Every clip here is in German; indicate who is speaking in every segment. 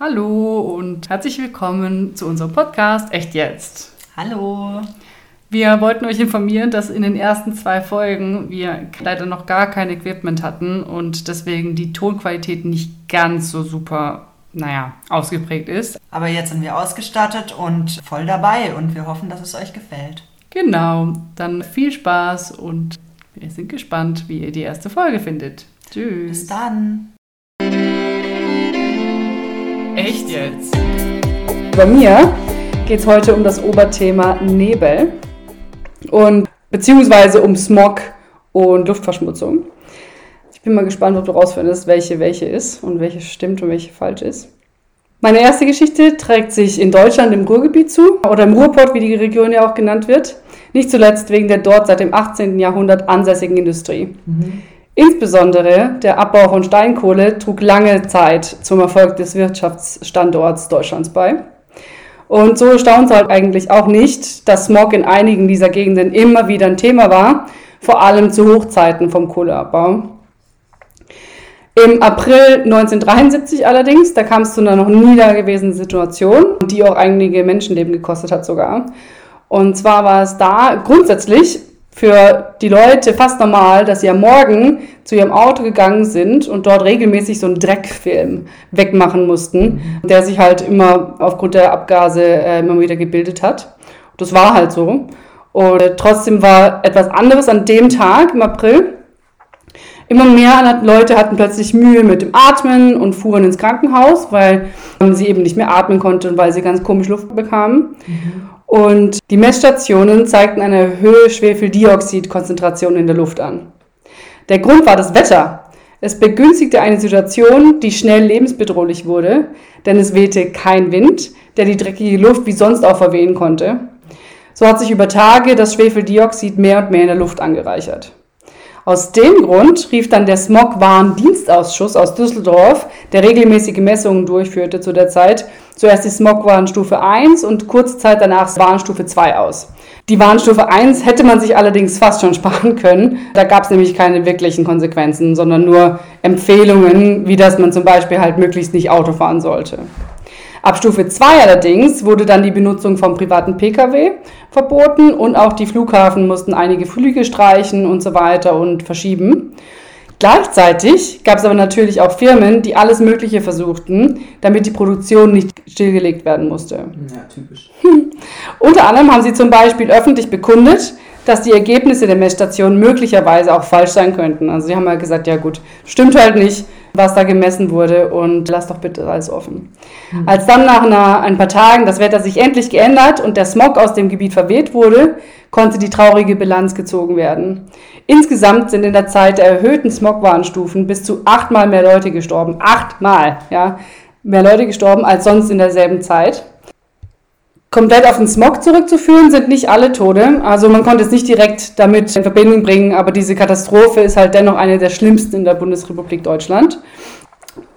Speaker 1: Hallo und herzlich willkommen zu unserem Podcast Echt jetzt.
Speaker 2: Hallo.
Speaker 1: Wir wollten euch informieren, dass in den ersten zwei Folgen wir leider noch gar kein Equipment hatten und deswegen die Tonqualität nicht ganz so super, naja, ausgeprägt ist.
Speaker 2: Aber jetzt sind wir ausgestattet und voll dabei und wir hoffen, dass es euch gefällt.
Speaker 1: Genau, dann viel Spaß und wir sind gespannt, wie ihr die erste Folge findet. Tschüss.
Speaker 2: Bis dann.
Speaker 1: Echt jetzt? Bei mir geht es heute um das Oberthema Nebel und beziehungsweise um Smog und Luftverschmutzung. Ich bin mal gespannt, ob du rausfindest, welche welche ist und welche stimmt und welche falsch ist. Meine erste Geschichte trägt sich in Deutschland im Ruhrgebiet zu oder im Ruhrpott, wie die Region ja auch genannt wird. Nicht zuletzt wegen der dort seit dem 18. Jahrhundert ansässigen Industrie. Mhm. Insbesondere der Abbau von Steinkohle trug lange Zeit zum Erfolg des Wirtschaftsstandorts Deutschlands bei. Und so staunt es halt eigentlich auch nicht, dass Smog in einigen dieser Gegenden immer wieder ein Thema war, vor allem zu Hochzeiten vom Kohleabbau. Im April 1973 allerdings, da kam es zu einer noch nie dagewesenen Situation, die auch einige Menschenleben gekostet hat sogar. Und zwar war es da grundsätzlich für die Leute fast normal, dass sie am Morgen zu ihrem Auto gegangen sind und dort regelmäßig so einen Dreckfilm wegmachen mussten, der sich halt immer aufgrund der Abgase äh, immer wieder gebildet hat. Das war halt so. Und äh, trotzdem war etwas anderes an dem Tag im April. Immer mehr Leute hatten plötzlich Mühe mit dem Atmen und fuhren ins Krankenhaus, weil sie eben nicht mehr atmen konnten, weil sie ganz komisch Luft bekamen. Mhm. Und die Messstationen zeigten eine erhöhte Schwefeldioxidkonzentration in der Luft an. Der Grund war das Wetter. Es begünstigte eine Situation, die schnell lebensbedrohlich wurde, denn es wehte kein Wind, der die dreckige Luft wie sonst auch verwehen konnte. So hat sich über Tage das Schwefeldioxid mehr und mehr in der Luft angereichert. Aus dem Grund rief dann der Smogwarndienstausschuss aus Düsseldorf, der regelmäßige Messungen durchführte zu der Zeit, zuerst die Smogwarnstufe 1 und kurze Zeit danach Warnstufe 2 aus. Die Warnstufe 1 hätte man sich allerdings fast schon sparen können. Da gab es nämlich keine wirklichen Konsequenzen, sondern nur Empfehlungen, wie dass man zum Beispiel halt möglichst nicht Auto fahren sollte. Ab Stufe 2 allerdings wurde dann die Benutzung vom privaten Pkw verboten und auch die Flughafen mussten einige Flüge streichen und so weiter und verschieben. Gleichzeitig gab es aber natürlich auch Firmen, die alles Mögliche versuchten, damit die Produktion nicht stillgelegt werden musste.
Speaker 2: Ja, typisch.
Speaker 1: Unter anderem haben sie zum Beispiel öffentlich bekundet, dass die Ergebnisse der Messstation möglicherweise auch falsch sein könnten. Also sie haben halt gesagt, ja gut, stimmt halt nicht, was da gemessen wurde und lass doch bitte alles offen. Mhm. Als dann nach einer, ein paar Tagen das Wetter sich endlich geändert und der Smog aus dem Gebiet verweht wurde, konnte die traurige Bilanz gezogen werden. Insgesamt sind in der Zeit der erhöhten Smogwarnstufen bis zu achtmal mehr Leute gestorben. Achtmal, ja. Mehr Leute gestorben als sonst in derselben Zeit. Komplett auf den Smog zurückzuführen sind nicht alle Tode. Also man konnte es nicht direkt damit in Verbindung bringen, aber diese Katastrophe ist halt dennoch eine der schlimmsten in der Bundesrepublik Deutschland.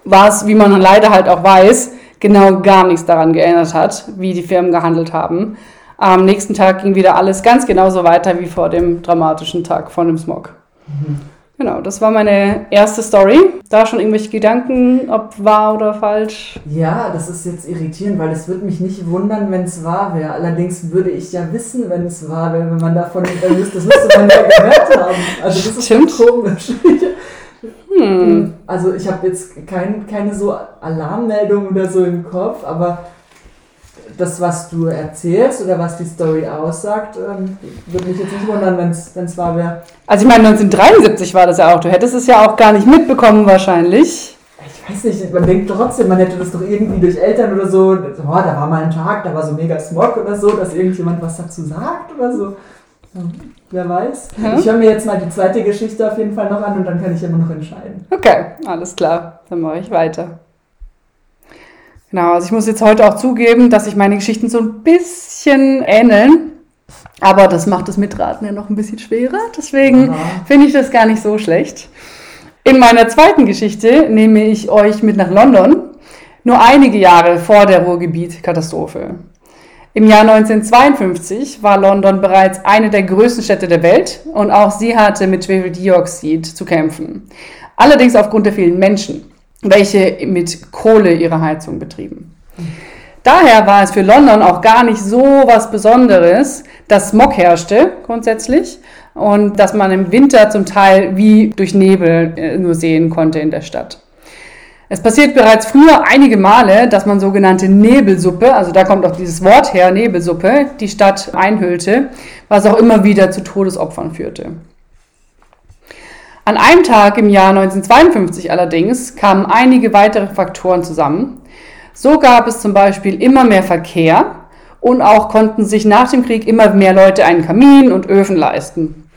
Speaker 1: Was, wie man leider halt auch weiß, genau gar nichts daran geändert hat, wie die Firmen gehandelt haben. Am nächsten Tag ging wieder alles ganz genauso weiter wie vor dem dramatischen Tag von dem Smog. Mhm. Genau, das war meine erste Story. Da schon irgendwelche Gedanken, ob wahr oder falsch?
Speaker 3: Ja, das ist jetzt irritierend, weil es würde mich nicht wundern, wenn es wahr wäre. Allerdings würde ich ja wissen, wenn es wahr wäre, wenn man davon wüsste. Das müsste man ja gehört haben. Also das ist Stimmt. komisch. Hm. Also ich habe jetzt kein, keine so Alarmmeldung oder so im Kopf, aber das, was du erzählst oder was die Story aussagt, ähm, würde mich jetzt nicht wundern, wenn es wahr wäre.
Speaker 1: Also ich meine, 1973 war das ja auch. Du hättest es ja auch gar nicht mitbekommen wahrscheinlich.
Speaker 3: Ich weiß nicht, man denkt trotzdem, man hätte das doch irgendwie durch Eltern oder so, oh, da war mal ein Tag, da war so mega Smog oder so, dass irgendjemand was dazu sagt oder so. Wer weiß. Hm? Ich höre mir jetzt mal die zweite Geschichte auf jeden Fall noch an und dann kann ich immer noch entscheiden.
Speaker 1: Okay, alles klar. Dann mache ich weiter. Genau, also ich muss jetzt heute auch zugeben, dass sich meine Geschichten so ein bisschen ähneln. Aber das macht das Mitraten ja noch ein bisschen schwerer. Deswegen finde ich das gar nicht so schlecht. In meiner zweiten Geschichte nehme ich euch mit nach London, nur einige Jahre vor der Ruhrgebiet-Katastrophe. Im Jahr 1952 war London bereits eine der größten Städte der Welt und auch sie hatte mit Schwefeldioxid zu kämpfen. Allerdings aufgrund der vielen Menschen. Welche mit Kohle ihre Heizung betrieben. Daher war es für London auch gar nicht so was Besonderes, dass Smog herrschte grundsätzlich und dass man im Winter zum Teil wie durch Nebel äh, nur sehen konnte in der Stadt. Es passiert bereits früher einige Male, dass man sogenannte Nebelsuppe, also da kommt auch dieses Wort her, Nebelsuppe, die Stadt einhüllte, was auch immer wieder zu Todesopfern führte. An einem Tag im Jahr 1952 allerdings kamen einige weitere Faktoren zusammen. So gab es zum Beispiel immer mehr Verkehr und auch konnten sich nach dem Krieg immer mehr Leute einen Kamin und Öfen leisten.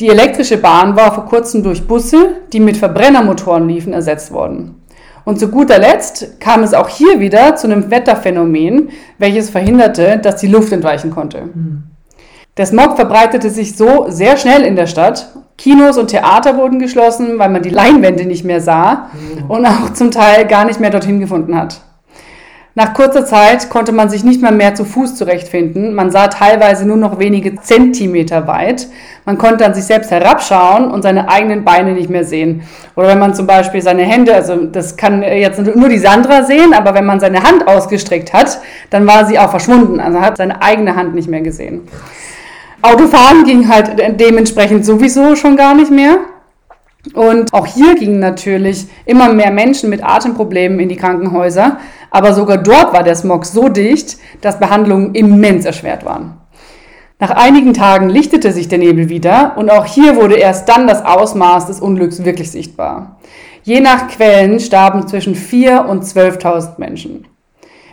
Speaker 1: Die elektrische Bahn war vor kurzem durch Busse, die mit Verbrennermotoren liefen, ersetzt worden. Und zu guter Letzt kam es auch hier wieder zu einem Wetterphänomen, welches verhinderte, dass die Luft entweichen konnte. Mhm. Der Smog verbreitete sich so sehr schnell in der Stadt. Kinos und Theater wurden geschlossen, weil man die Leinwände nicht mehr sah mhm. und auch zum Teil gar nicht mehr dorthin gefunden hat. Nach kurzer Zeit konnte man sich nicht mal mehr zu Fuß zurechtfinden. Man sah teilweise nur noch wenige Zentimeter weit. Man konnte an sich selbst herabschauen und seine eigenen Beine nicht mehr sehen. Oder wenn man zum Beispiel seine Hände, also das kann jetzt nur die Sandra sehen, aber wenn man seine Hand ausgestreckt hat, dann war sie auch verschwunden. Also hat seine eigene Hand nicht mehr gesehen. Autofahren ging halt dementsprechend sowieso schon gar nicht mehr. Und auch hier gingen natürlich immer mehr Menschen mit Atemproblemen in die Krankenhäuser, aber sogar dort war der Smog so dicht, dass Behandlungen immens erschwert waren. Nach einigen Tagen lichtete sich der Nebel wieder und auch hier wurde erst dann das Ausmaß des Unglücks wirklich sichtbar. Je nach Quellen starben zwischen 4.000 und 12.000 Menschen.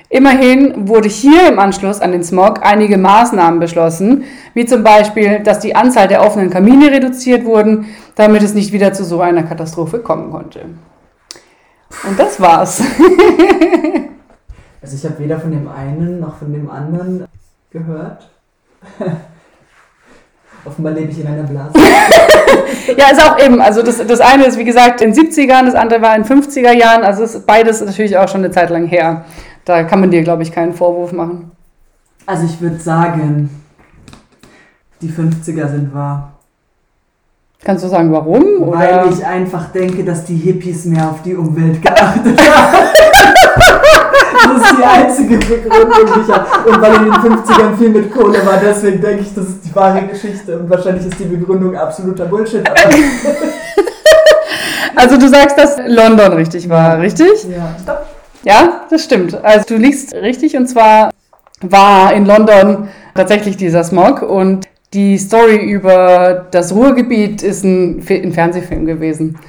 Speaker 1: Immerhin wurde hier im Anschluss an den Smog einige Maßnahmen beschlossen, wie zum Beispiel, dass die Anzahl der offenen Kamine reduziert wurden, damit es nicht wieder zu so einer Katastrophe kommen konnte. Und das war's.
Speaker 3: also ich habe weder von dem einen noch von dem anderen gehört. Offenbar lebe ich in einer Blase.
Speaker 1: ja, ist auch eben. Also das, das eine ist, wie gesagt, in den 70ern, das andere war in den 50er Jahren. Also ist beides natürlich auch schon eine Zeit lang her. Da kann man dir, glaube ich, keinen Vorwurf machen.
Speaker 3: Also ich würde sagen, die 50er sind wahr.
Speaker 1: Kannst du sagen, warum?
Speaker 3: Weil oder? ich einfach denke, dass die Hippies mehr auf die Umwelt geachtet haben. das ist die einzige Begründung, die ich habe. Und weil in den 50ern viel mit Kohle war, deswegen denke ich, das ist die wahre Geschichte. Und wahrscheinlich ist die Begründung absoluter Bullshit.
Speaker 1: also du sagst, dass London richtig war, richtig?
Speaker 3: Ja. Stopp.
Speaker 1: Ja, das stimmt. Also du liegst richtig und zwar war in London tatsächlich dieser Smog und die Story über das Ruhrgebiet ist ein, ein Fernsehfilm gewesen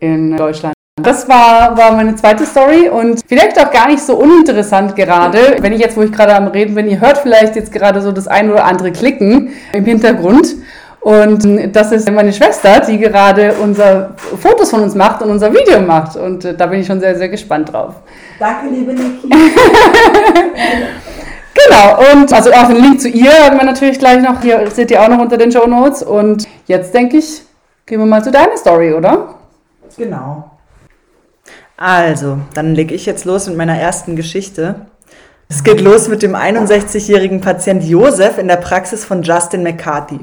Speaker 1: in Deutschland. Das war, war meine zweite Story und vielleicht auch gar nicht so uninteressant gerade, wenn ich jetzt, wo ich gerade am Reden bin, ihr hört vielleicht jetzt gerade so das ein oder andere Klicken im Hintergrund. Und das ist meine Schwester, die gerade unser Fotos von uns macht und unser Video macht. Und da bin ich schon sehr, sehr gespannt drauf.
Speaker 3: Danke, liebe Niki.
Speaker 1: genau, und also auch den Link zu ihr haben wir natürlich gleich noch. Hier seht ihr auch noch unter den Show Notes. Und jetzt denke ich, gehen wir mal zu deiner Story, oder?
Speaker 3: Genau.
Speaker 2: Also, dann lege ich jetzt los mit meiner ersten Geschichte. Es geht los mit dem 61-jährigen Patient Josef in der Praxis von Justin McCarthy.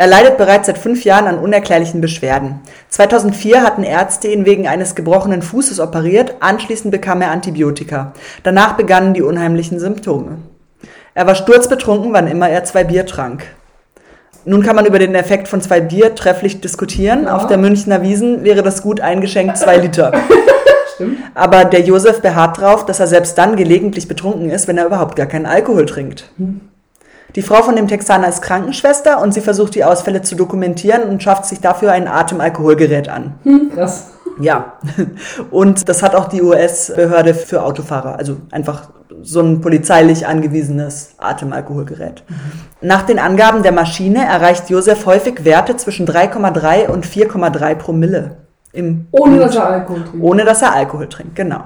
Speaker 2: Er leidet bereits seit fünf Jahren an unerklärlichen Beschwerden. 2004 hatten Ärzte ihn wegen eines gebrochenen Fußes operiert, anschließend bekam er Antibiotika. Danach begannen die unheimlichen Symptome. Er war sturzbetrunken, wann immer er zwei Bier trank. Nun kann man über den Effekt von zwei Bier trefflich diskutieren. Ja. Auf der Münchner Wiesen wäre das gut eingeschenkt zwei Liter. Stimmt. Aber der Josef beharrt darauf, dass er selbst dann gelegentlich betrunken ist, wenn er überhaupt gar keinen Alkohol trinkt. Hm. Die Frau von dem Texaner ist Krankenschwester und sie versucht die Ausfälle zu dokumentieren und schafft sich dafür ein Atemalkoholgerät an.
Speaker 1: Hm, krass.
Speaker 2: Ja, und das hat auch die US-Behörde für Autofahrer, also einfach so ein polizeilich angewiesenes Atemalkoholgerät. Mhm. Nach den Angaben der Maschine erreicht Josef häufig Werte zwischen 3,3 und 4,3 Promille. Im
Speaker 1: ohne Blut. dass er Alkohol trinkt.
Speaker 2: Ohne dass er Alkohol trinkt, genau.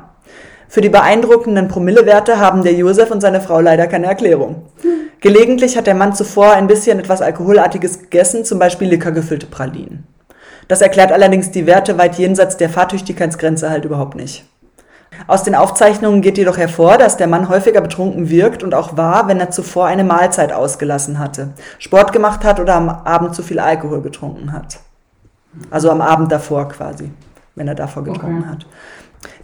Speaker 2: Für die beeindruckenden Promillewerte haben der Josef und seine Frau leider keine Erklärung. Hm. Gelegentlich hat der Mann zuvor ein bisschen etwas Alkoholartiges gegessen, zum Beispiel lickergefüllte Pralinen. Das erklärt allerdings die Werte weit jenseits der Fahrtüchtigkeitsgrenze halt überhaupt nicht. Aus den Aufzeichnungen geht jedoch hervor, dass der Mann häufiger betrunken wirkt und auch war, wenn er zuvor eine Mahlzeit ausgelassen hatte, Sport gemacht hat oder am Abend zu viel Alkohol getrunken hat. Also am Abend davor quasi, wenn er davor getrunken okay. hat.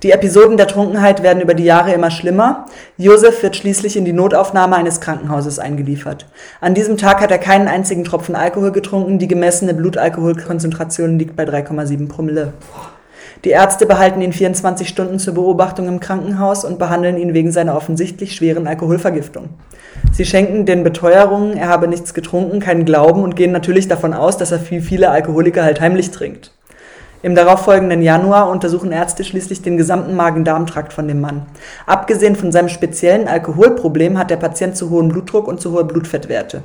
Speaker 2: Die Episoden der Trunkenheit werden über die Jahre immer schlimmer. Josef wird schließlich in die Notaufnahme eines Krankenhauses eingeliefert. An diesem Tag hat er keinen einzigen Tropfen Alkohol getrunken. Die gemessene Blutalkoholkonzentration liegt bei 3,7 Promille. Die Ärzte behalten ihn 24 Stunden zur Beobachtung im Krankenhaus und behandeln ihn wegen seiner offensichtlich schweren Alkoholvergiftung. Sie schenken den Beteuerungen, er habe nichts getrunken, keinen Glauben und gehen natürlich davon aus, dass er wie viele Alkoholiker halt heimlich trinkt. Im darauffolgenden Januar untersuchen Ärzte schließlich den gesamten Magen-Darm-Trakt von dem Mann. Abgesehen von seinem speziellen Alkoholproblem hat der Patient zu hohen Blutdruck und zu hohe Blutfettwerte.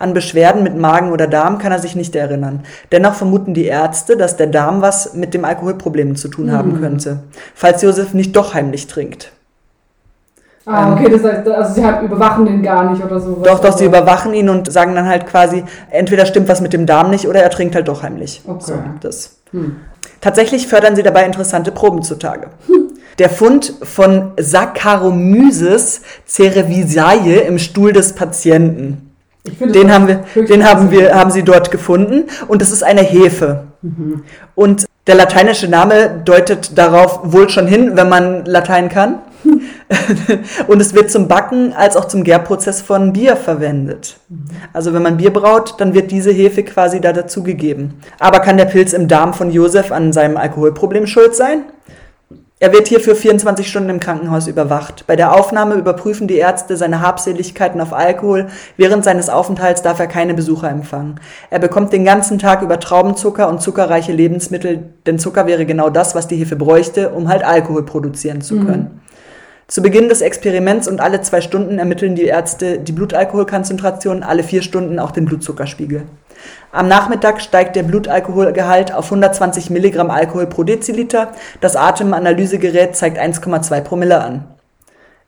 Speaker 2: An Beschwerden mit Magen oder Darm kann er sich nicht erinnern. Dennoch vermuten die Ärzte, dass der Darm was mit dem Alkoholproblem zu tun haben mhm. könnte, falls Josef nicht doch heimlich trinkt.
Speaker 1: Ah, ähm, okay, das heißt, also sie halt überwachen den gar nicht oder so.
Speaker 2: Doch, doch, sie überwachen ihn und sagen dann halt quasi, entweder stimmt was mit dem Darm nicht oder er trinkt halt doch heimlich. Okay. So, das. Hm. Tatsächlich fördern sie dabei interessante Proben zutage. Der Fund von Saccharomyces cerevisiae im Stuhl des Patienten. Den haben wir, den haben wir, haben sie dort gefunden und das ist eine Hefe. Mhm. Und der lateinische Name deutet darauf wohl schon hin, wenn man Latein kann. und es wird zum Backen als auch zum Gärprozess von Bier verwendet. Also wenn man Bier braut, dann wird diese Hefe quasi da dazugegeben. Aber kann der Pilz im Darm von Josef an seinem Alkoholproblem schuld sein? Er wird hierfür 24 Stunden im Krankenhaus überwacht. Bei der Aufnahme überprüfen die Ärzte seine Habseligkeiten auf Alkohol. Während seines Aufenthalts darf er keine Besucher empfangen. Er bekommt den ganzen Tag über Traubenzucker und zuckerreiche Lebensmittel, denn Zucker wäre genau das, was die Hefe bräuchte, um halt Alkohol produzieren zu können. Mhm. Zu Beginn des Experiments und alle zwei Stunden ermitteln die Ärzte die Blutalkoholkonzentration, alle vier Stunden auch den Blutzuckerspiegel. Am Nachmittag steigt der Blutalkoholgehalt auf 120 Milligramm Alkohol pro Deziliter. Das Atemanalysegerät zeigt 1,2 Promille an.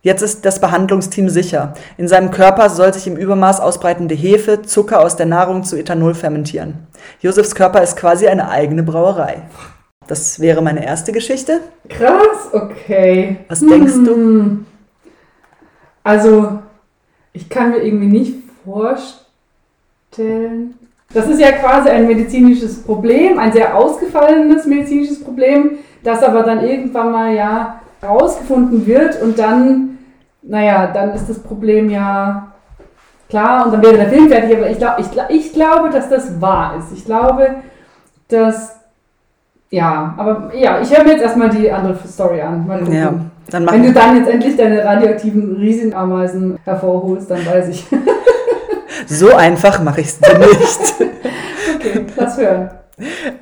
Speaker 2: Jetzt ist das Behandlungsteam sicher. In seinem Körper soll sich im Übermaß ausbreitende Hefe, Zucker aus der Nahrung zu Ethanol fermentieren. Josefs Körper ist quasi eine eigene Brauerei. Das wäre meine erste Geschichte.
Speaker 1: Krass, okay.
Speaker 2: Was hm. denkst du? Hm.
Speaker 1: Also, ich kann mir irgendwie nicht vorstellen. Das ist ja quasi ein medizinisches Problem, ein sehr ausgefallenes medizinisches Problem, das aber dann irgendwann mal ja herausgefunden wird und dann, naja, dann ist das Problem ja klar und dann wäre der Film fertig. Aber ich, glaub, ich, ich glaube, dass das wahr ist. Ich glaube, dass ja, aber ja, ich höre mir jetzt erstmal die andere Story an. Mal gucken. Ja, dann Wenn du dann jetzt endlich deine radioaktiven Riesenameisen hervorholst, dann weiß ich.
Speaker 2: so einfach mache ich es dir nicht.
Speaker 1: okay, lass hören.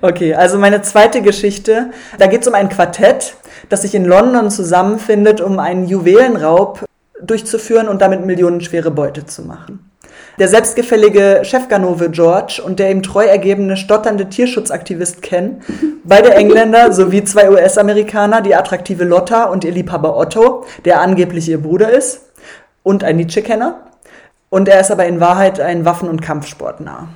Speaker 2: Okay, also meine zweite Geschichte, da geht es um ein Quartett, das sich in London zusammenfindet, um einen Juwelenraub durchzuführen und damit millionenschwere Beute zu machen. Der selbstgefällige Chefganove George und der ihm treu ergebene stotternde Tierschutzaktivist Ken, beide Engländer sowie zwei US-Amerikaner, die attraktive Lotta und ihr Liebhaber Otto, der angeblich ihr Bruder ist und ein Nietzsche-Kenner. Und er ist aber in Wahrheit ein Waffen- und Kampfsportnah.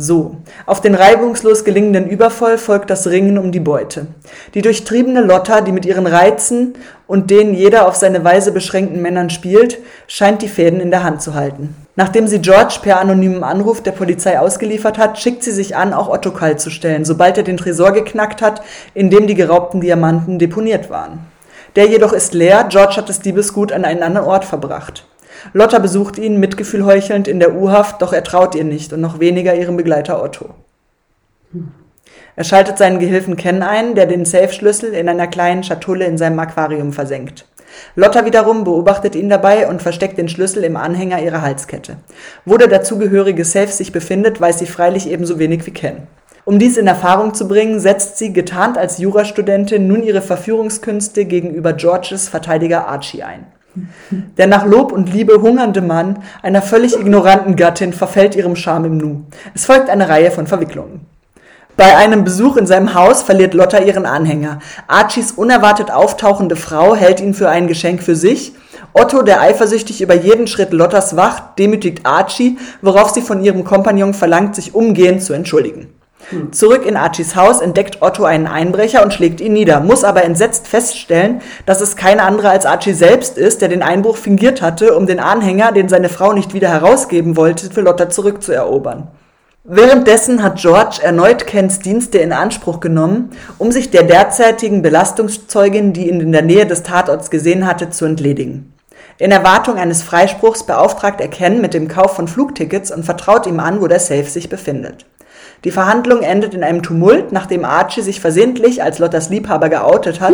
Speaker 2: So, auf den reibungslos gelingenden Überfall folgt das Ringen um die Beute. Die durchtriebene Lotta, die mit ihren Reizen und den jeder auf seine Weise beschränkten Männern spielt, scheint die Fäden in der Hand zu halten. Nachdem sie George per anonymem Anruf der Polizei ausgeliefert hat, schickt sie sich an, auch Otto kalt zu stellen, sobald er den Tresor geknackt hat, in dem die geraubten Diamanten deponiert waren. Der jedoch ist leer, George hat das Diebesgut an einen anderen Ort verbracht. Lotta besucht ihn, Mitgefühl heuchelnd, in der U-Haft, doch er traut ihr nicht und noch weniger ihrem Begleiter Otto. Er schaltet seinen Gehilfen Ken ein, der den Safe-Schlüssel in einer kleinen Schatulle in seinem Aquarium versenkt. Lotta wiederum beobachtet ihn dabei und versteckt den Schlüssel im Anhänger ihrer Halskette. Wo der dazugehörige Safe sich befindet, weiß sie freilich ebenso wenig wie Ken. Um dies in Erfahrung zu bringen, setzt sie, getarnt als Jurastudentin, nun ihre Verführungskünste gegenüber Georges Verteidiger Archie ein. Der nach Lob und Liebe hungernde Mann einer völlig ignoranten Gattin verfällt ihrem Charme im Nu. Es folgt eine Reihe von Verwicklungen. Bei einem Besuch in seinem Haus verliert Lotta ihren Anhänger. Archies unerwartet auftauchende Frau hält ihn für ein Geschenk für sich. Otto, der eifersüchtig über jeden Schritt Lottas wacht, demütigt Archie, worauf sie von ihrem Kompagnon verlangt, sich umgehend zu entschuldigen. Hm. Zurück in Archies Haus entdeckt Otto einen Einbrecher und schlägt ihn nieder, muss aber entsetzt feststellen, dass es kein anderer als Archie selbst ist, der den Einbruch fingiert hatte, um den Anhänger, den seine Frau nicht wieder herausgeben wollte, für Lotta zurückzuerobern. Währenddessen hat George erneut Kens Dienste in Anspruch genommen, um sich der derzeitigen Belastungszeugin, die ihn in der Nähe des Tatorts gesehen hatte, zu entledigen. In Erwartung eines Freispruchs beauftragt er Ken mit dem Kauf von Flugtickets und vertraut ihm an, wo der Safe sich befindet. Die Verhandlung endet in einem Tumult, nachdem Archie sich versehentlich als Lottas Liebhaber geoutet hat,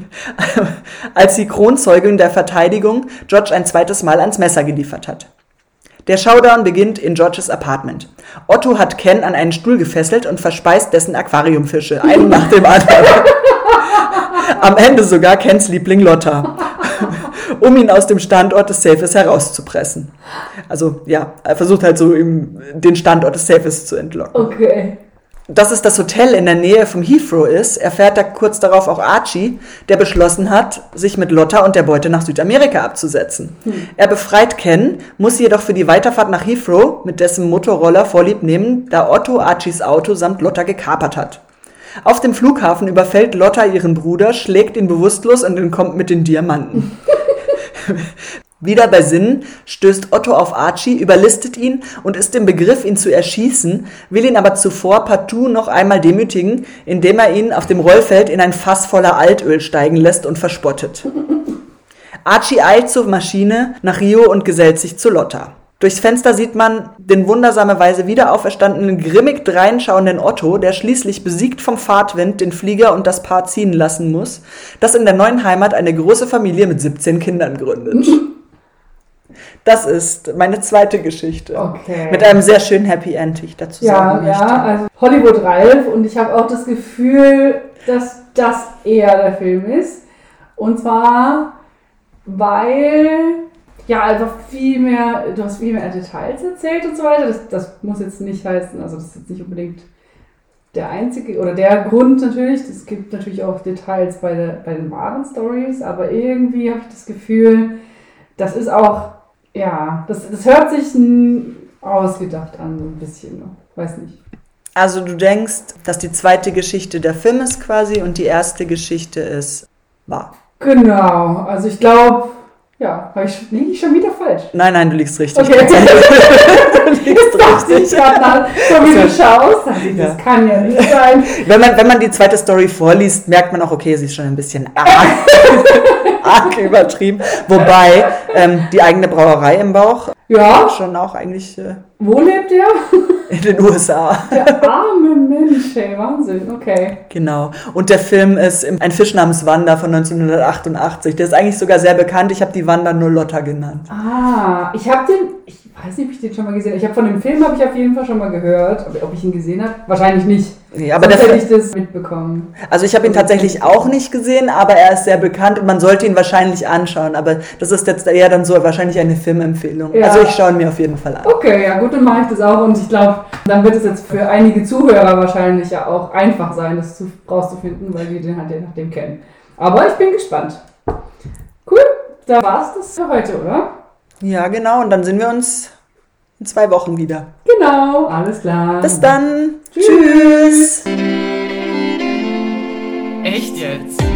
Speaker 2: als die Kronzeugin der Verteidigung George ein zweites Mal ans Messer geliefert hat. Der Showdown beginnt in Georges Apartment. Otto hat Ken an einen Stuhl gefesselt und verspeist dessen Aquariumfische, einen nach dem anderen. Am Ende sogar Kens Liebling Lotta um ihn aus dem Standort des Safes herauszupressen. Also ja, er versucht halt so ihm den Standort des Safes zu entlocken.
Speaker 1: Okay.
Speaker 2: Dass es das Hotel in der Nähe vom Heathrow ist, erfährt er kurz darauf auch Archie, der beschlossen hat, sich mit Lotta und der Beute nach Südamerika abzusetzen. Hm. Er befreit Ken, muss jedoch für die Weiterfahrt nach Heathrow mit dessen Motorroller vorlieb nehmen, da Otto Archies Auto samt Lotta gekapert hat. Auf dem Flughafen überfällt Lotta ihren Bruder, schlägt ihn bewusstlos und entkommt mit den Diamanten. Wieder bei Sinnen stößt Otto auf Archie, überlistet ihn und ist im Begriff, ihn zu erschießen, will ihn aber zuvor partout noch einmal demütigen, indem er ihn auf dem Rollfeld in ein Fass voller Altöl steigen lässt und verspottet. Archie eilt zur Maschine nach Rio und gesellt sich zu Lotta. Durchs Fenster sieht man den wundersamerweise wieder auferstandenen, grimmig dreinschauenden Otto, der schließlich besiegt vom Fahrtwind den Flieger und das Paar ziehen lassen muss, das in der neuen Heimat eine große Familie mit 17 Kindern gründet. Das ist meine zweite Geschichte.
Speaker 1: Okay.
Speaker 2: Mit einem sehr schönen Happy End, wie ich dazu
Speaker 1: ja,
Speaker 2: sagen möchte.
Speaker 1: Ja, also Hollywood Ralph und ich habe auch das Gefühl, dass das eher der Film ist. Und zwar, weil ja, einfach viel mehr, du hast viel mehr Details erzählt und so weiter. Das, das muss jetzt nicht heißen, also das ist jetzt nicht unbedingt der einzige oder der Grund natürlich. Es gibt natürlich auch Details bei, der, bei den wahren Stories, aber irgendwie habe ich das Gefühl, das ist auch, ja, das, das hört sich ausgedacht an, so ein bisschen. Weiß nicht.
Speaker 2: Also du denkst, dass die zweite Geschichte der Film ist quasi und die erste Geschichte ist wahr.
Speaker 1: Genau, also ich glaube, ja, liege ich schon wieder falsch?
Speaker 2: Nein, nein, du liegst richtig.
Speaker 1: Okay. liegst richtig. Ich gerade so wie du schaust. Das ja. kann ja nicht sein.
Speaker 2: Wenn man, wenn man die zweite Story vorliest, merkt man auch, okay, sie ist schon ein bisschen arg, arg übertrieben. Wobei ähm, die eigene Brauerei im Bauch
Speaker 1: ja.
Speaker 2: schon auch eigentlich. Äh,
Speaker 1: Wo lebt der?
Speaker 2: In den USA.
Speaker 1: Der arme Mensch, ey, Wahnsinn, okay.
Speaker 2: Genau. Und der Film ist Ein Fisch namens Wanda von 1988. Der ist eigentlich sogar sehr bekannt. Ich habe die Wanda nur Lotta genannt.
Speaker 1: Ah, ich habe den, ich weiß nicht, ob ich den schon mal gesehen habe. Ich habe von dem Film habe ich auf jeden Fall schon mal gehört. Ob, ich ihn gesehen habe? Wahrscheinlich nicht.
Speaker 2: Nee, aber Sonst
Speaker 1: hätte ich das mitbekommen.
Speaker 2: Also ich habe ihn tatsächlich auch nicht gesehen, aber er ist sehr bekannt und man sollte ihn wahrscheinlich anschauen. Aber das ist jetzt eher dann so wahrscheinlich eine Filmempfehlung. Ja. Also ich schaue ihn mir auf jeden Fall an.
Speaker 1: Okay, ja gut, dann mache ich das auch und ich glaube, dann wird es jetzt für einige Zuhörer wahrscheinlich ja auch einfach sein, das rauszufinden, weil wir den halt je nachdem kennen. Aber ich bin gespannt. Cool, da war es das für heute, oder?
Speaker 2: Ja, genau. Und dann sehen wir uns in zwei Wochen wieder.
Speaker 1: Genau, alles klar.
Speaker 2: Bis dann.
Speaker 1: Tschüss. Tschüss. Echt jetzt?